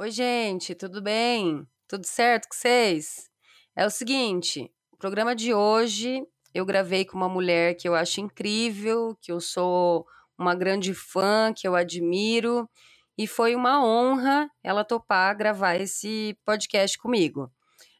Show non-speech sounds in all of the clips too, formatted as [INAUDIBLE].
Oi, gente, tudo bem? Tudo certo com vocês? É o seguinte, o programa de hoje eu gravei com uma mulher que eu acho incrível, que eu sou uma grande fã, que eu admiro, e foi uma honra ela topar gravar esse podcast comigo.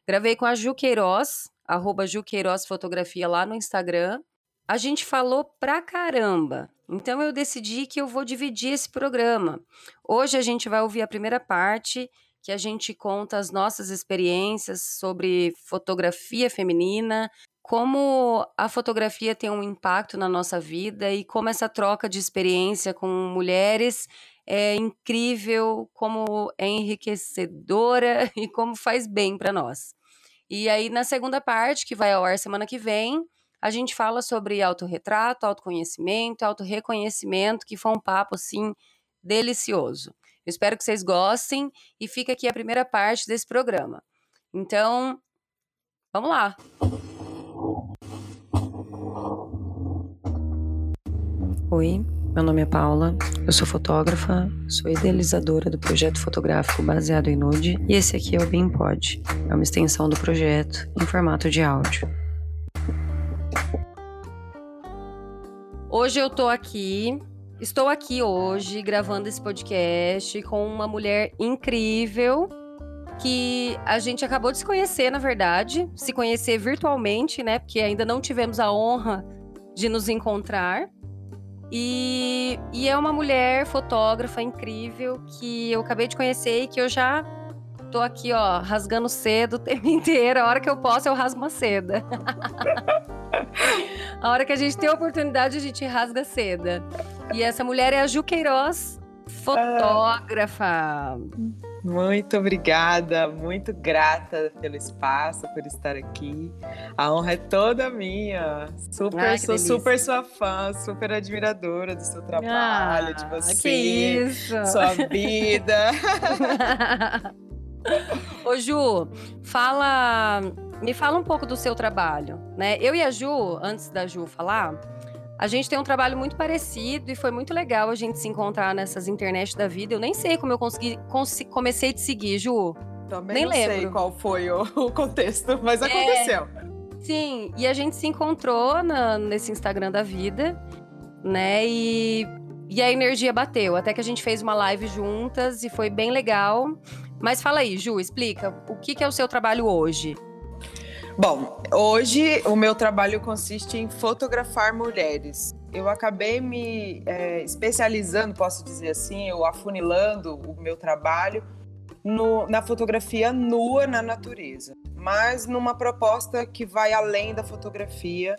Gravei com a Ju Queiroz, arroba Ju Queiroz Fotografia lá no Instagram. A gente falou pra caramba, então eu decidi que eu vou dividir esse programa. Hoje a gente vai ouvir a primeira parte, que a gente conta as nossas experiências sobre fotografia feminina, como a fotografia tem um impacto na nossa vida e como essa troca de experiência com mulheres é incrível, como é enriquecedora [LAUGHS] e como faz bem para nós. E aí, na segunda parte, que vai ao ar semana que vem, a gente fala sobre autorretrato, autoconhecimento, autorreconhecimento, que foi um papo, assim, delicioso. Eu espero que vocês gostem e fica aqui a primeira parte desse programa. Então, vamos lá! Oi, meu nome é Paula, eu sou fotógrafa, sou idealizadora do projeto fotográfico baseado em nude e esse aqui é o BeamPod, é uma extensão do projeto em formato de áudio. Hoje eu tô aqui, estou aqui hoje gravando esse podcast com uma mulher incrível que a gente acabou de se conhecer, na verdade, se conhecer virtualmente, né? Porque ainda não tivemos a honra de nos encontrar. E, e é uma mulher fotógrafa incrível que eu acabei de conhecer e que eu já tô aqui, ó, rasgando cedo o tempo [LAUGHS] inteiro. A hora que eu posso, eu rasgo uma seda. [LAUGHS] [LAUGHS] a hora que a gente tem a oportunidade, a gente rasga seda. E essa mulher é a Ju Queiroz, fotógrafa. Muito obrigada, muito grata pelo espaço, por estar aqui. A honra é toda minha. Super, Ai, sou delícia. super sua fã, super admiradora do seu trabalho, ah, de você, sua vida. [LAUGHS] Ô Ju, fala, me fala um pouco do seu trabalho, né? Eu e a Ju, antes da Ju falar, a gente tem um trabalho muito parecido e foi muito legal a gente se encontrar nessas internet da vida. Eu nem sei como eu consegui, comecei a te seguir, Ju. Também nem não lembro. sei qual foi o, [LAUGHS] o contexto, mas é, aconteceu. Sim, e a gente se encontrou na, nesse Instagram da vida, né? E, e a energia bateu. Até que a gente fez uma live juntas e foi bem legal. Mas fala aí, Ju, explica o que, que é o seu trabalho hoje. Bom, hoje o meu trabalho consiste em fotografar mulheres. Eu acabei me é, especializando, posso dizer assim, ou afunilando o meu trabalho no, na fotografia nua na natureza, mas numa proposta que vai além da fotografia,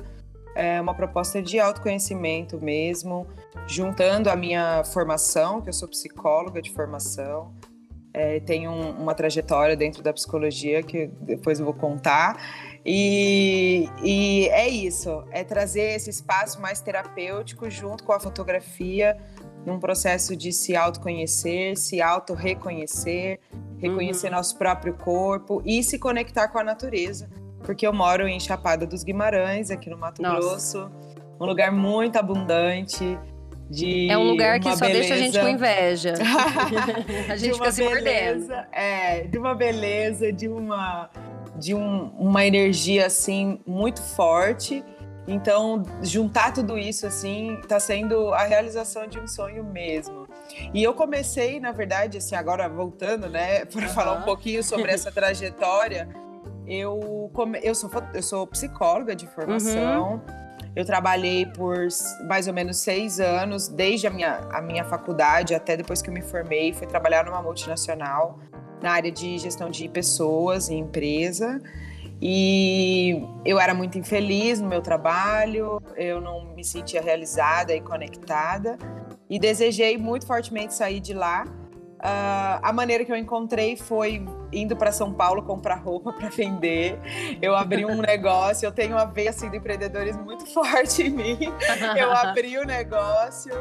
é uma proposta de autoconhecimento mesmo, juntando a minha formação, que eu sou psicóloga de formação, é, tenho um, uma trajetória dentro da psicologia que depois eu vou contar e, e é isso, é trazer esse espaço mais terapêutico junto com a fotografia, num processo de se autoconhecer, se auto-reconhecer, reconhecer uhum. nosso próprio corpo e se conectar com a natureza. Porque eu moro em Chapada dos Guimarães, aqui no Mato Nossa. Grosso, um lugar muito abundante. De é um lugar que só beleza. deixa a gente com inveja. [LAUGHS] a gente fica se beleza, mordendo. É, de uma beleza, de uma de um, uma energia assim muito forte. Então, juntar tudo isso assim está sendo a realização de um sonho mesmo. E eu comecei, na verdade, assim, agora voltando, né, [LAUGHS] para uhum. falar um pouquinho sobre essa trajetória, eu come... eu sou eu sou psicóloga de formação. Uhum. Eu trabalhei por mais ou menos seis anos, desde a minha, a minha faculdade até depois que eu me formei. Fui trabalhar numa multinacional na área de gestão de pessoas e empresa. E eu era muito infeliz no meu trabalho, eu não me sentia realizada e conectada, e desejei muito fortemente sair de lá. Uh, a maneira que eu encontrei foi indo para São Paulo comprar roupa [LAUGHS] para vender. Eu abri um negócio, eu tenho uma veia assim, do empreendedorismo muito [LAUGHS] forte em mim. Eu abri o um negócio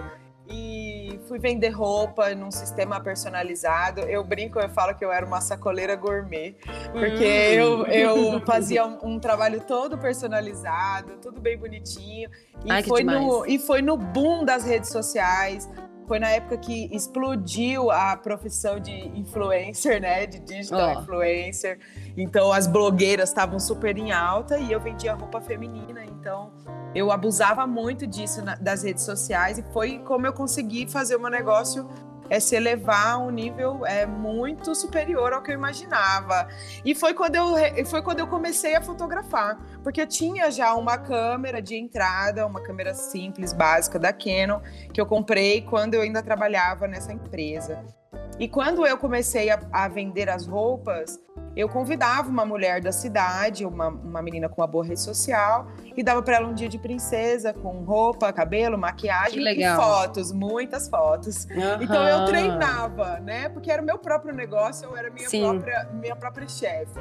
e fui vender roupa num sistema personalizado. Eu brinco, eu falo que eu era uma sacoleira gourmet, porque hum. eu, eu fazia um, um, trabalho todo personalizado, tudo bem bonitinho. E, Ai, foi no, e foi no boom das redes sociais. Foi na época que explodiu a profissão de influencer, né? De digital oh. influencer. Então as blogueiras estavam super em alta e eu vendia roupa feminina. Então eu abusava muito disso na, das redes sociais e foi como eu consegui fazer o meu negócio é se elevar a um nível é, muito superior ao que eu imaginava. E foi quando eu, foi quando eu comecei a fotografar, porque eu tinha já uma câmera de entrada, uma câmera simples, básica da Canon, que eu comprei quando eu ainda trabalhava nessa empresa. E quando eu comecei a, a vender as roupas, eu convidava uma mulher da cidade, uma, uma menina com uma boa rede social, e dava para ela um dia de princesa, com roupa, cabelo, maquiagem e fotos, muitas fotos. Uhum. Então eu treinava, né? Porque era o meu próprio negócio, eu era minha própria, minha própria chefe.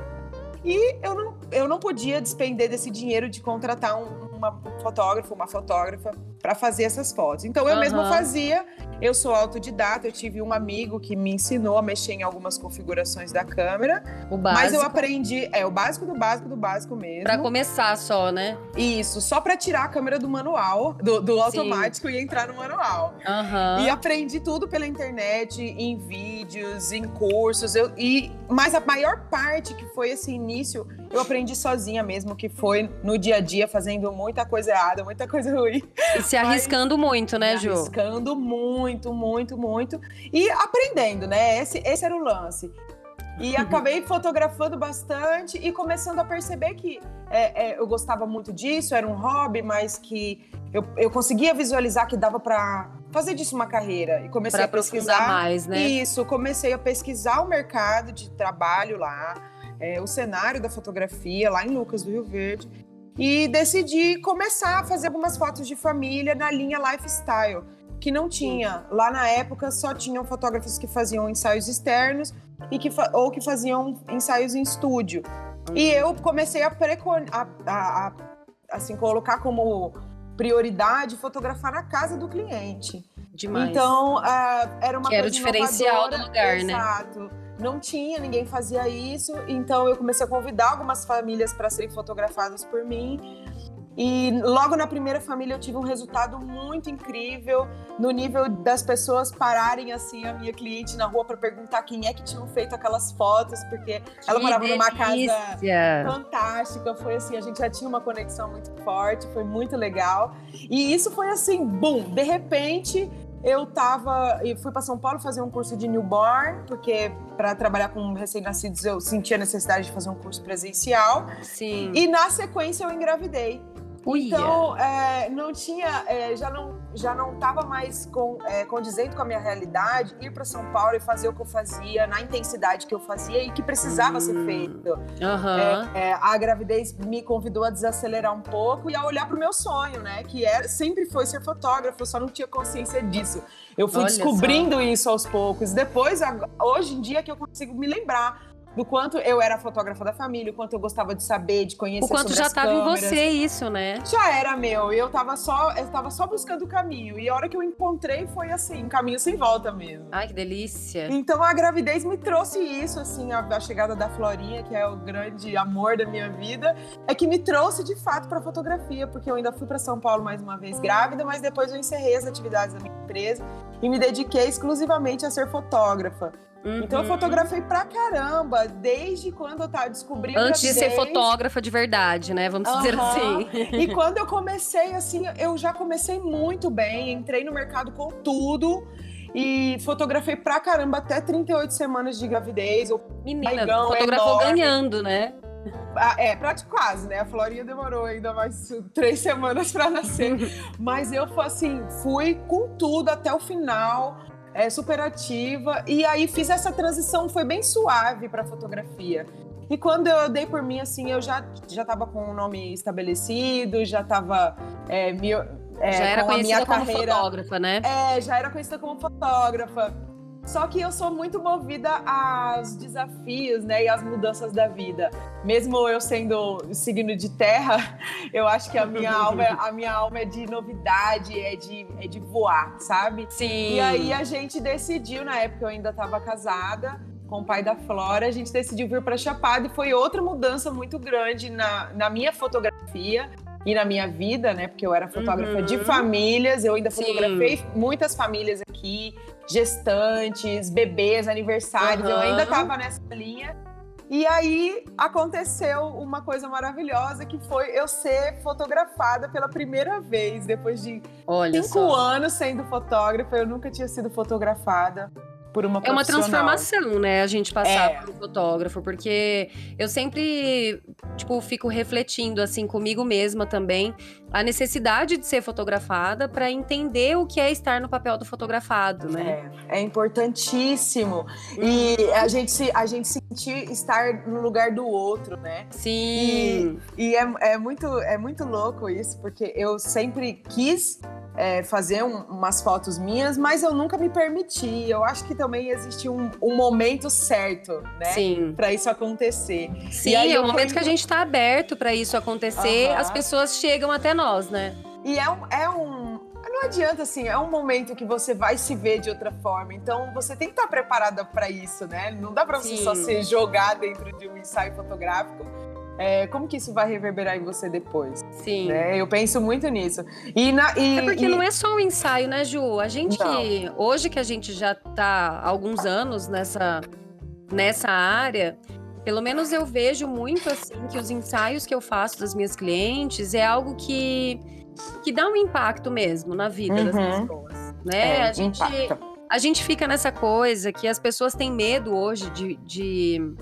E eu não, eu não podia despender desse dinheiro de contratar um, uma fotógrafa, uma fotógrafa para fazer essas fotos. Então eu uhum. mesma fazia. Eu sou autodidata, eu tive um amigo que me ensinou a mexer em algumas configurações da câmera. O básico. Mas eu aprendi, é o básico do básico do básico mesmo. Para começar só, né? Isso, só para tirar a câmera do manual, do, do automático Sim. e entrar no manual. Uhum. E aprendi tudo pela internet, em vídeos, em cursos. Eu, e mas a maior parte que foi esse início, eu aprendi sozinha mesmo, que foi no dia a dia fazendo muita coisa errada, muita coisa ruim. E se [LAUGHS] arriscando Mas, muito, né, Ju? Arriscando muito, muito, muito. E aprendendo, né? Esse, esse era o lance. E [LAUGHS] acabei fotografando bastante e começando a perceber que é, é, eu gostava muito disso, era um hobby, mas que eu, eu conseguia visualizar que dava para fazer disso uma carreira. E comecei pra a pesquisar mais, né? Isso, comecei a pesquisar o mercado de trabalho lá, é, o cenário da fotografia lá em Lucas do Rio Verde e decidi começar a fazer algumas fotos de família na linha lifestyle, que não tinha. Lá na época só tinham fotógrafos que faziam ensaios externos e que ou que faziam ensaios em estúdio. E eu comecei a, a, a, a assim colocar como prioridade fotografar na casa do cliente. Demais. Então, era uma que coisa era o diferencial do lugar, exato. né? Exato não tinha, ninguém fazia isso, então eu comecei a convidar algumas famílias para serem fotografadas por mim. E logo na primeira família eu tive um resultado muito incrível, no nível das pessoas pararem assim a minha cliente na rua para perguntar quem é que tinham feito aquelas fotos, porque que ela morava delícia. numa casa fantástica, foi assim, a gente já tinha uma conexão muito forte, foi muito legal. E isso foi assim, bum, de repente eu tava e fui para São Paulo fazer um curso de newborn, porque para trabalhar com recém-nascidos eu sentia a necessidade de fazer um curso presencial. Sim. E na sequência eu engravidei. Uia. Então, é, não tinha, é, já não já não estava mais com, é, condizendo com a minha realidade ir para São Paulo e fazer o que eu fazia na intensidade que eu fazia e que precisava hum. ser feito. Uhum. a gravidez me convidou a desacelerar um pouco e a olhar para o meu sonho, né? Que era, sempre foi ser fotógrafo, eu só não tinha consciência disso. Eu fui Olha descobrindo só. isso aos poucos. Depois, hoje em dia, que eu consigo me lembrar do quanto eu era fotógrafa da família, o quanto eu gostava de saber, de conhecer O quanto já estava em você isso, né? Já era meu. E eu tava só, eu tava só buscando o caminho. E a hora que eu encontrei foi assim, um caminho sem volta mesmo. Ai, que delícia. Então a gravidez me trouxe isso, assim, a, a chegada da Florinha, que é o grande amor da minha vida, é que me trouxe de fato para fotografia, porque eu ainda fui para São Paulo mais uma vez grávida, mas depois eu encerrei as atividades da minha empresa e me dediquei exclusivamente a ser fotógrafa. Uhum. Então eu uhum. fotografei pra caramba, desde quando eu tava descobrindo. Antes de ser fotógrafa de verdade, né? Vamos uhum. dizer assim. E quando eu comecei, assim, eu já comecei muito bem, entrei no mercado com tudo. E fotografei pra caramba até 38 semanas de gravidez. Menina, fotografou enorme. ganhando, né? Ah, é, praticamente quase, né? A Florinha demorou ainda mais três semanas para nascer. [LAUGHS] Mas eu, assim, fui com tudo até o final é, super ativa. E aí fiz essa transição, foi bem suave para fotografia. E quando eu dei por mim, assim, eu já já estava com o um nome estabelecido, já estava é, é, já era conhecida como carreira, fotógrafa, né? É, já era conhecida como fotógrafa. Só que eu sou muito movida aos desafios, né, e às mudanças da vida. Mesmo eu sendo signo de terra, [LAUGHS] eu acho que a minha alma, é, a minha alma é de novidade, é de, é de voar, sabe? Sim. E aí a gente decidiu, na época eu ainda estava casada, com o pai da Flora, a gente decidiu vir para Chapada e foi outra mudança muito grande na, na minha fotografia e na minha vida, né? Porque eu era fotógrafa uhum. de famílias, eu ainda fotografei Sim. muitas famílias aqui, gestantes, bebês, aniversários, uhum. eu ainda estava nessa linha. E aí aconteceu uma coisa maravilhosa que foi eu ser fotografada pela primeira vez depois de Olha cinco só. anos sendo fotógrafa. Eu nunca tinha sido fotografada por uma É uma transformação, né? A gente passar é. por um fotógrafo, porque eu sempre, tipo, fico refletindo, assim, comigo mesma também, a necessidade de ser fotografada para entender o que é estar no papel do fotografado, né? É, é importantíssimo. E uhum. a gente, se, a gente sentir estar no lugar do outro, né? Sim. E, e é, é, muito, é muito louco isso, porque eu sempre quis é, fazer um, umas fotos minhas, mas eu nunca me permiti. Eu acho que também existe um, um momento certo, né? Sim. Para isso acontecer. Sim, é o momento que a gente está aberto para isso acontecer. Uhum. As pessoas chegam até nós, né? E é um, é um. Não adianta, assim, é um momento que você vai se ver de outra forma. Então, você tem que estar preparada para isso, né? Não dá para você só ser jogada dentro de um ensaio fotográfico é, como que isso vai reverberar em você depois? Sim. Né? Eu penso muito nisso. E na, e, é porque e... não é só um ensaio, né, Ju? A gente não. que. Hoje que a gente já tá há alguns anos nessa, nessa área, pelo menos eu vejo muito assim que os ensaios que eu faço das minhas clientes é algo que, que dá um impacto mesmo na vida uhum. das pessoas. Né? É, a, gente, a gente fica nessa coisa que as pessoas têm medo hoje de, de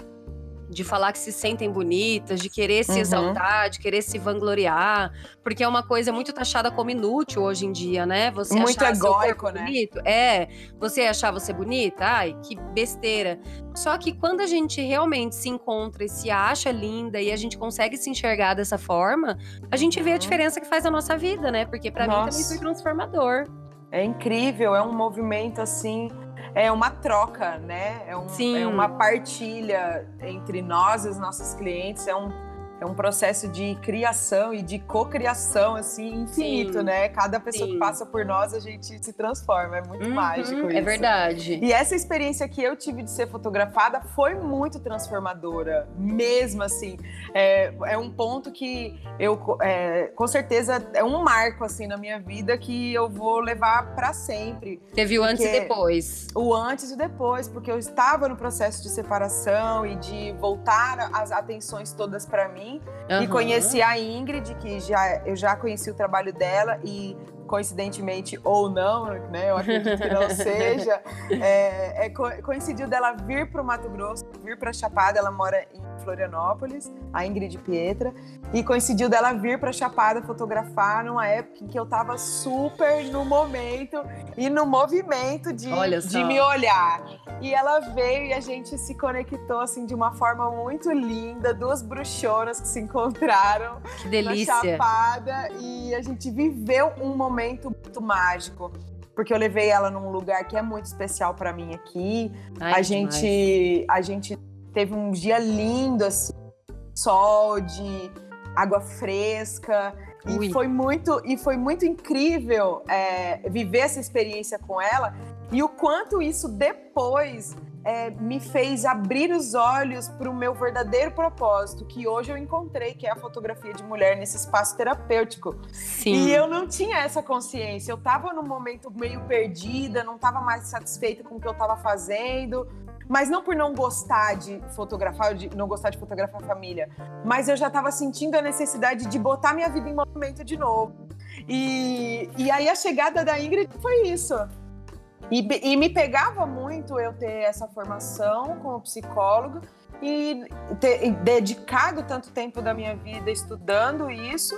de falar que se sentem bonitas, de querer se uhum. exaltar, de querer se vangloriar, porque é uma coisa muito taxada como inútil hoje em dia, né? Você muito achar egóico, né? bonito, é, você achar você bonita, ai, que besteira. Só que quando a gente realmente se encontra e se acha linda e a gente consegue se enxergar dessa forma, a gente vê a uhum. diferença que faz na nossa vida, né? Porque para mim também foi transformador. É incrível, é um movimento assim é uma troca, né? É, um, é uma partilha entre nós e os nossos clientes. É um é um processo de criação e de cocriação assim infinito, Sim. né? Cada pessoa Sim. que passa por nós a gente se transforma, é muito uhum, mágico é isso. É verdade. E essa experiência que eu tive de ser fotografada foi muito transformadora, mesmo assim. É, é um ponto que eu, é, com certeza, é um marco assim na minha vida que eu vou levar para sempre. Teve o antes e depois. O antes e depois, porque eu estava no processo de separação e de voltar as atenções todas para mim mim. Uhum. E conheci a Ingrid, que já, eu já conheci o trabalho dela e coincidentemente ou não, né? Eu acredito que não [LAUGHS] seja. É, é, coincidiu dela vir para o Mato Grosso, vir para Chapada, ela mora em Florianópolis, a Ingrid Pietra, e coincidiu dela vir para Chapada fotografar numa época em que eu estava super no momento e no movimento de, de me olhar. E ela veio e a gente se conectou assim de uma forma muito linda, duas bruxonas que se encontraram que delícia. na Chapada e a gente viveu um momento muito mágico porque eu levei ela num lugar que é muito especial para mim aqui. Ai, a gente a gente teve um dia lindo, assim, sol, de água fresca. Ui. E foi muito, e foi muito incrível é, viver essa experiência com ela e o quanto isso depois é, me fez abrir os olhos para o meu verdadeiro propósito, que hoje eu encontrei, que é a fotografia de mulher nesse espaço terapêutico. Sim. E eu não tinha essa consciência. Eu estava num momento meio perdida, não estava mais satisfeita com o que eu estava fazendo, mas não por não gostar de fotografar, de não gostar de fotografar a família, mas eu já estava sentindo a necessidade de botar minha vida em movimento de novo. E, e aí a chegada da Ingrid foi isso. E, e me pegava muito eu ter essa formação como psicólogo e ter dedicado tanto tempo da minha vida estudando isso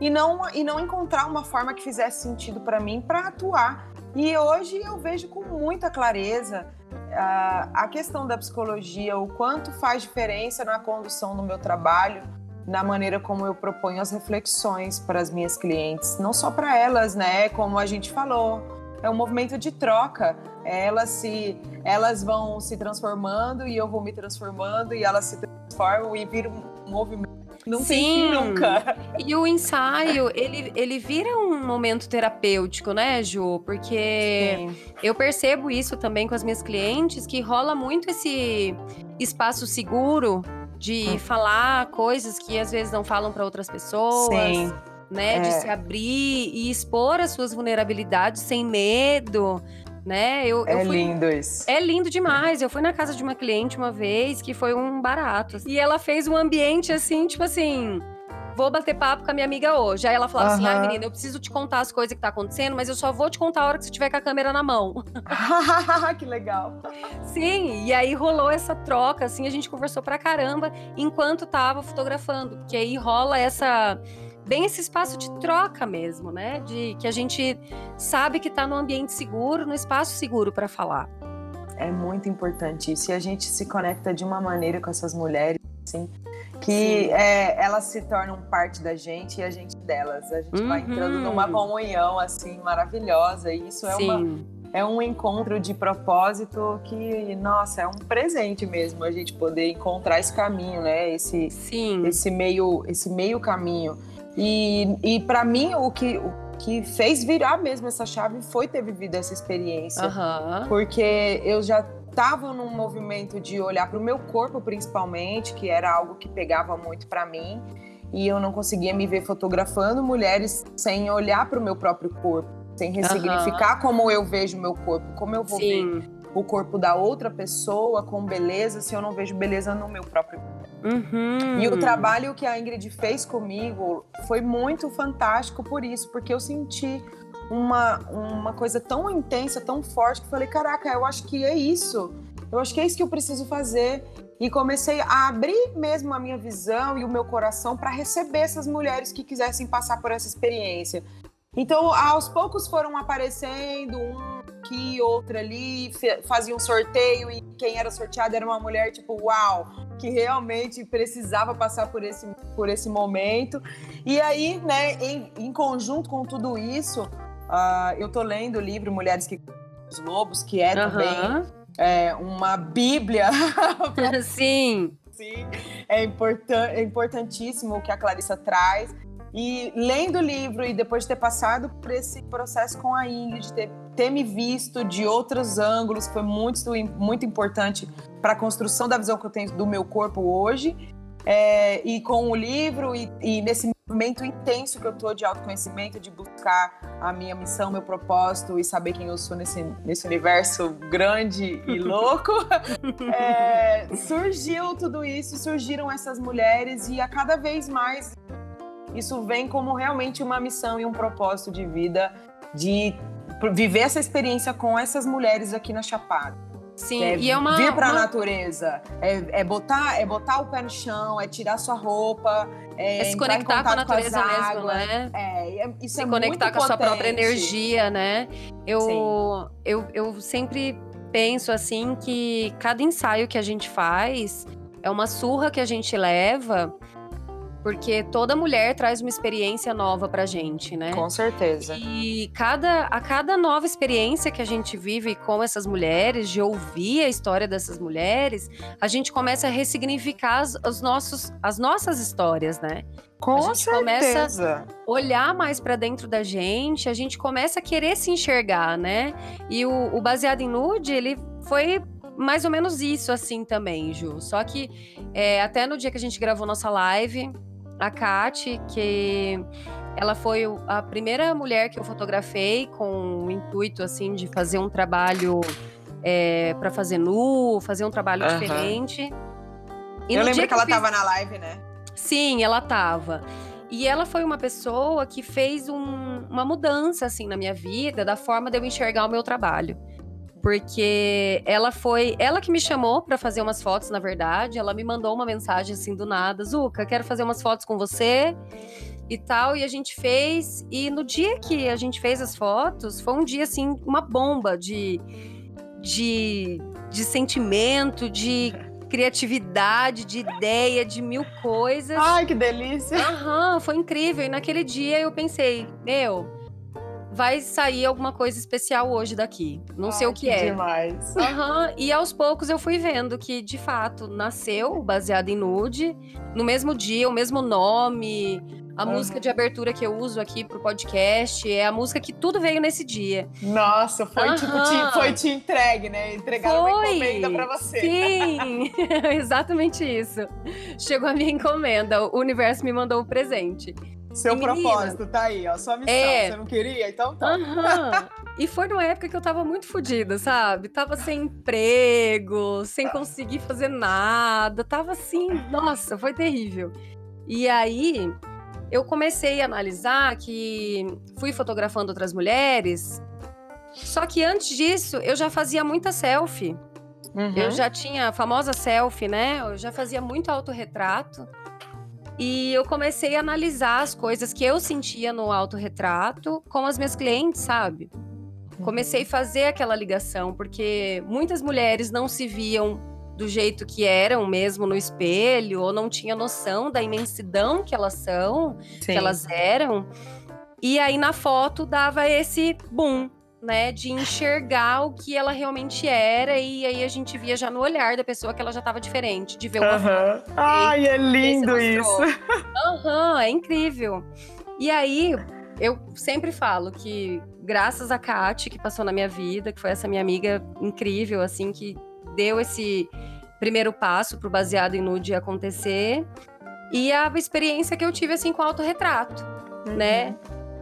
e não, e não encontrar uma forma que fizesse sentido para mim para atuar. E hoje eu vejo com muita clareza a questão da psicologia, o quanto faz diferença na condução do meu trabalho, na maneira como eu proponho as reflexões para as minhas clientes, não só para elas, né? Como a gente falou, é um movimento de troca. Elas se, elas vão se transformando e eu vou me transformando e elas se transformam e vira um movimento não Sim. nunca. E o ensaio, ele, ele vira um momento terapêutico, né, Ju? Porque Sim. eu percebo isso também com as minhas clientes, que rola muito esse espaço seguro de hum. falar coisas que às vezes não falam para outras pessoas. Sim. né? É. De se abrir e expor as suas vulnerabilidades sem medo né? Eu, é eu fui... lindo isso. É lindo demais. Eu fui na casa de uma cliente uma vez que foi um barato. Assim. E ela fez um ambiente assim, tipo assim. Vou bater papo com a minha amiga hoje. Aí ela falou assim: ai, menina, eu preciso te contar as coisas que tá acontecendo, mas eu só vou te contar a hora que você tiver com a câmera na mão. [LAUGHS] [LAUGHS] que legal. Sim, e aí rolou essa troca, assim, a gente conversou pra caramba enquanto tava fotografando. Porque aí rola essa bem esse espaço de troca mesmo, né? De que a gente sabe que está no ambiente seguro, no espaço seguro para falar. É muito importante isso. E a gente se conecta de uma maneira com essas mulheres, assim, que é, elas se tornam parte da gente e a gente delas. A gente uhum. vai entrando numa comunhão, assim, maravilhosa. E isso é uma é um encontro de propósito que, nossa, é um presente mesmo a gente poder encontrar esse caminho, né? Esse, Sim. esse meio, esse meio caminho. E, e para mim, o que, o que fez virar mesmo essa chave foi ter vivido essa experiência. Uhum. Porque eu já estava num movimento de olhar para o meu corpo, principalmente, que era algo que pegava muito para mim. E eu não conseguia me ver fotografando mulheres sem olhar para o meu próprio corpo, sem ressignificar uhum. como eu vejo o meu corpo, como eu vou Sim. ver o corpo da outra pessoa com beleza se eu não vejo beleza no meu próprio corpo. Uhum. E o trabalho que a Ingrid fez comigo foi muito fantástico por isso, porque eu senti uma, uma coisa tão intensa, tão forte, que falei: caraca, eu acho que é isso. Eu acho que é isso que eu preciso fazer. E comecei a abrir mesmo a minha visão e o meu coração para receber essas mulheres que quisessem passar por essa experiência. Então, aos poucos foram aparecendo um aqui, outra ali, fazia um sorteio e quem era sorteado era uma mulher tipo, uau, que realmente precisava passar por esse, por esse momento. E aí, né, em, em conjunto com tudo isso, uh, eu tô lendo o livro Mulheres que os Lobos, que é uhum. também é, uma bíblia. [LAUGHS] Sim. Sim, é, importan é importantíssimo o que a Clarissa traz. E lendo o livro e depois de ter passado por esse processo com a Ingrid, ter, ter me visto de outros ângulos, foi muito, muito importante para a construção da visão que eu tenho do meu corpo hoje. É, e com o livro e, e, nesse movimento intenso que eu tô de autoconhecimento, de buscar a minha missão, meu propósito e saber quem eu sou nesse, nesse universo grande e [LAUGHS] louco, é, [LAUGHS] surgiu tudo isso, surgiram essas mulheres e a cada vez mais isso vem como realmente uma missão e um propósito de vida de viver essa experiência com essas mulheres aqui na Chapada. Sim, é e é uma. Vir para a uma... natureza. É, é, botar, é botar o pé no chão, é tirar sua roupa. É, é se conectar com a natureza com mesmo, né? É, é isso se é conectar com a sua própria energia, né? Eu, eu, eu sempre penso assim que cada ensaio que a gente faz é uma surra que a gente leva porque toda mulher traz uma experiência nova pra gente, né? Com certeza. E cada, a cada nova experiência que a gente vive com essas mulheres, de ouvir a história dessas mulheres, a gente começa a ressignificar as, os nossos, as nossas histórias, né? Com a gente certeza. começa a olhar mais para dentro da gente, a gente começa a querer se enxergar, né? E o, o Baseado em Nude, ele foi mais ou menos isso assim também, Ju. Só que é, até no dia que a gente gravou nossa live, a Kate, que ela foi a primeira mulher que eu fotografei com o intuito assim de fazer um trabalho é, para fazer nu, fazer um trabalho uhum. diferente. E eu lembro que, que ela estava fiz... na live, né? Sim, ela estava. E ela foi uma pessoa que fez um, uma mudança assim na minha vida, da forma de eu enxergar o meu trabalho porque ela foi, ela que me chamou para fazer umas fotos, na verdade, ela me mandou uma mensagem assim do nada, Zuka, quero fazer umas fotos com você e tal, e a gente fez, e no dia que a gente fez as fotos, foi um dia assim, uma bomba de de, de sentimento, de criatividade, de ideia, de mil coisas. Ai, que delícia! Aham, foi incrível. E naquele dia eu pensei, meu, vai sair alguma coisa especial hoje daqui. Não Ai, sei o que, que é. Demais. Uhum. E aos poucos eu fui vendo que, de fato, nasceu baseado em nude, no mesmo dia, o mesmo nome. A uhum. música de abertura que eu uso aqui pro podcast é a música que tudo veio nesse dia. Nossa, foi uhum. tipo, te, foi te entregue, né? Entregaram foi. uma encomenda pra você. Sim, [LAUGHS] exatamente isso. Chegou a minha encomenda, o universo me mandou o presente. Seu e, propósito menina, tá aí, ó. Sua missão. É... Você não queria? Então tá. Uhum. [LAUGHS] E foi numa época que eu tava muito fodida, sabe? Tava sem emprego, sem conseguir fazer nada. Tava assim, nossa, foi terrível. E aí, eu comecei a analisar que fui fotografando outras mulheres. Só que antes disso, eu já fazia muita selfie. Uhum. Eu já tinha a famosa selfie, né? Eu já fazia muito autorretrato. E eu comecei a analisar as coisas que eu sentia no autorretrato com as minhas clientes, sabe? Comecei a fazer aquela ligação, porque muitas mulheres não se viam do jeito que eram mesmo no espelho, ou não tinha noção da imensidão que elas são, Sim. que elas eram. E aí na foto dava esse boom, né, de enxergar o que ela realmente era e aí a gente via já no olhar da pessoa que ela já estava diferente, de ver uma uhum. foto. Ai, é lindo isso. Aham, uhum, é incrível. E aí eu sempre falo que graças a Kate que passou na minha vida, que foi essa minha amiga incrível assim que deu esse primeiro passo pro baseado em nude acontecer e a experiência que eu tive assim com autorretrato, uhum. né?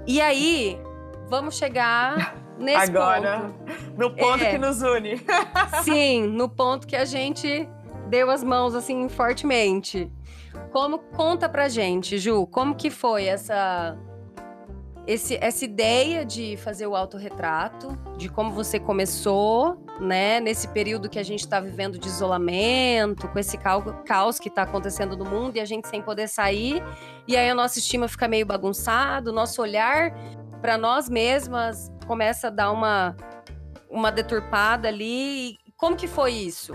E aí, vamos chegar [LAUGHS] Nesse Agora, ponto. no ponto é, que nos une. [LAUGHS] sim, no ponto que a gente deu as mãos assim fortemente. Como conta pra gente, Ju, como que foi essa esse, essa ideia de fazer o autorretrato, de como você começou, né, nesse período que a gente está vivendo de isolamento, com esse caos que está acontecendo no mundo e a gente sem poder sair, e aí a nossa estima fica meio bagunçado, o nosso olhar para nós mesmas começa a dar uma, uma deturpada ali. Como que foi isso?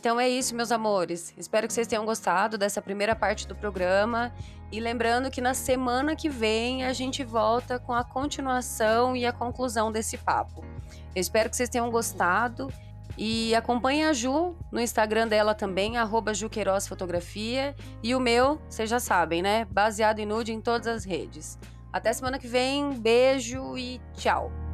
Então é isso, meus amores. Espero que vocês tenham gostado dessa primeira parte do programa. E lembrando que na semana que vem a gente volta com a continuação e a conclusão desse papo. Eu espero que vocês tenham gostado. E acompanhe a Ju no Instagram dela também, arroba Fotografia. E o meu, vocês já sabem, né? Baseado em nude em todas as redes. Até semana que vem, beijo e tchau!